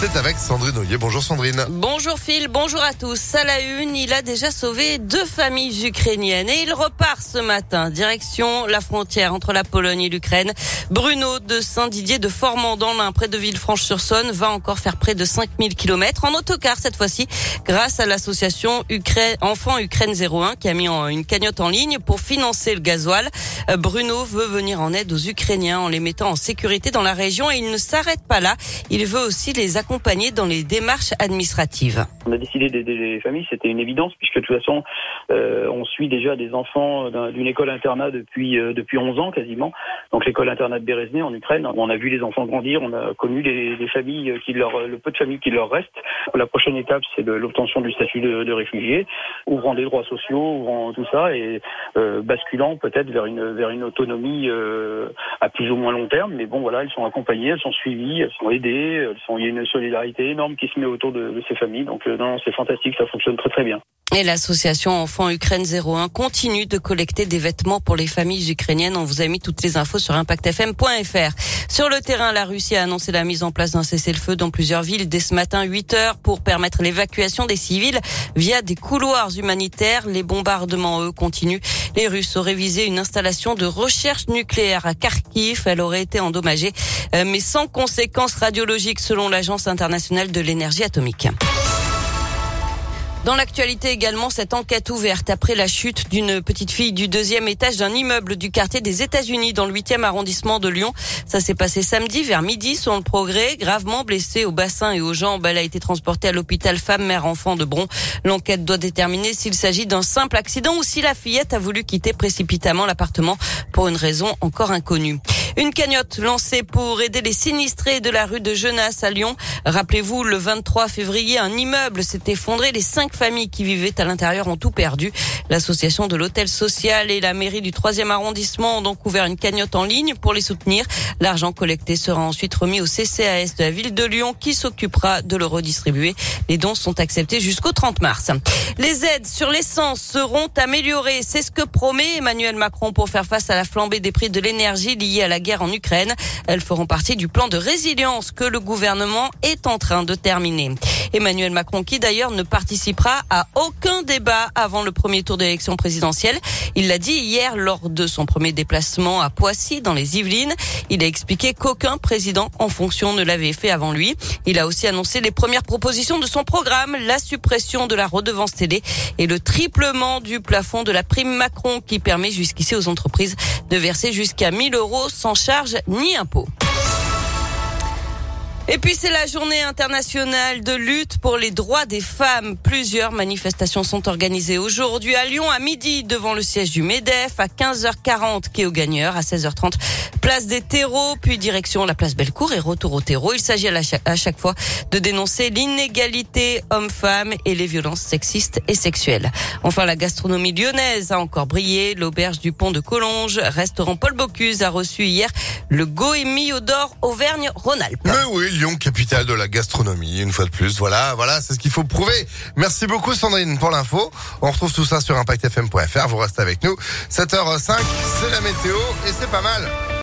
C'est avec Sandrine Ollier. Bonjour Sandrine. Bonjour Phil, bonjour à tous. À la une, il a déjà sauvé deux familles ukrainiennes et il repart ce matin, direction la frontière entre la Pologne et l'Ukraine. Bruno de Saint-Didier de Formandant, l'un près de Villefranche-sur-Saône, va encore faire près de 5000 km en autocar cette fois-ci, grâce à l'association Enfants Ukraine 01 qui a mis une cagnotte en ligne pour financer le gasoil. Euh, Bruno veut venir en aide aux Ukrainiens en les mettant en sécurité dans la région et il ne s'arrête pas là. Il veut aussi les accompagner dans les démarches administratives. On a décidé d'aider les familles, c'était une évidence puisque de toute façon, euh, on suit déjà des enfants d'une école internat depuis euh, depuis 11 ans quasiment. Donc l'école internat de Berezny en Ukraine, on a vu les enfants grandir, on a connu les, les familles qui leur le peu de familles qui leur restent. La prochaine étape, c'est l'obtention du statut de, réfugié, ouvrant des droits sociaux, ouvrant tout ça et euh, basculant peut-être vers une vers une autonomie à plus ou moins long terme. Mais bon, voilà, elles sont accompagnées, elles sont suivies, elles sont aidées, elles sont il y a une solidarité énorme qui se met autour de, de ces familles. Donc euh, non, c'est fantastique, ça fonctionne très très bien. Et l'association Enfants Ukraine 01 continue de collecter des vêtements pour les familles ukrainiennes. On vous a mis toutes les infos sur impactfm.fr. Sur le terrain, la Russie a annoncé la mise en place d'un cessez-le-feu dans plusieurs villes dès ce matin 8 heures pour permettre l'évacuation des civils via des couloirs humanitaires. Les bombardements, eux, continuent. Les Russes auraient visé une installation de recherche nucléaire à Kharkiv. Elle aurait été endommagée, euh, mais sans conséquences radiologiques selon l'Agence internationale de l'énergie atomique. Dans l'actualité également, cette enquête ouverte après la chute d'une petite fille du deuxième étage d'un immeuble du quartier des États-Unis dans le 8e arrondissement de Lyon. Ça s'est passé samedi vers midi sur le progrès. Gravement blessée au bassin et aux jambes, elle a été transportée à l'hôpital femme mère enfant de Bron. L'enquête doit déterminer s'il s'agit d'un simple accident ou si la fillette a voulu quitter précipitamment l'appartement pour une raison encore inconnue. Une cagnotte lancée pour aider les sinistrés de la rue de Genasse à Lyon. Rappelez-vous, le 23 février, un immeuble s'est effondré. Les cinq familles qui vivaient à l'intérieur ont tout perdu. L'association de l'hôtel social et la mairie du 3e arrondissement ont donc ouvert une cagnotte en ligne pour les soutenir. L'argent collecté sera ensuite remis au CCAS de la ville de Lyon qui s'occupera de le redistribuer. Les dons sont acceptés jusqu'au 30 mars. Les aides sur l'essence seront améliorées. C'est ce que promet Emmanuel Macron pour faire face à la flambée des prix de l'énergie liée à la guerre en Ukraine. Elles feront partie du plan de résilience que le gouvernement est en train de terminer. Emmanuel Macron qui d'ailleurs ne participera à aucun débat avant le premier tour d'élection présidentielle. Il l'a dit hier lors de son premier déplacement à Poissy dans les Yvelines. Il a expliqué qu'aucun président en fonction ne l'avait fait avant lui. Il a aussi annoncé les premières propositions de son programme, la suppression de la redevance télé et le triplement du plafond de la prime Macron qui permet jusqu'ici aux entreprises de verser jusqu'à 1000 euros sans charge ni impôt. Et puis c'est la journée internationale de lutte pour les droits des femmes. Plusieurs manifestations sont organisées aujourd'hui à Lyon à midi devant le siège du MEDEF, à 15h40 quai au gagneur, à 16h30 place des terreaux, puis direction la place Bellecour et retour au terreau. Il s'agit à, chaque fois de dénoncer l'inégalité homme-femme et les violences sexistes et sexuelles. Enfin, la gastronomie lyonnaise a encore brillé. L'auberge du pont de Collonges, restaurant Paul Bocuse, a reçu hier le Goémi d'or Auvergne-Rhône-Alpes. Mais oui, Lyon, capitale de la gastronomie, une fois de plus. Voilà, voilà, c'est ce qu'il faut prouver. Merci beaucoup Sandrine pour l'info. On retrouve tout ça sur impactfm.fr. Vous restez avec nous. 7h05, c'est la météo et c'est pas mal.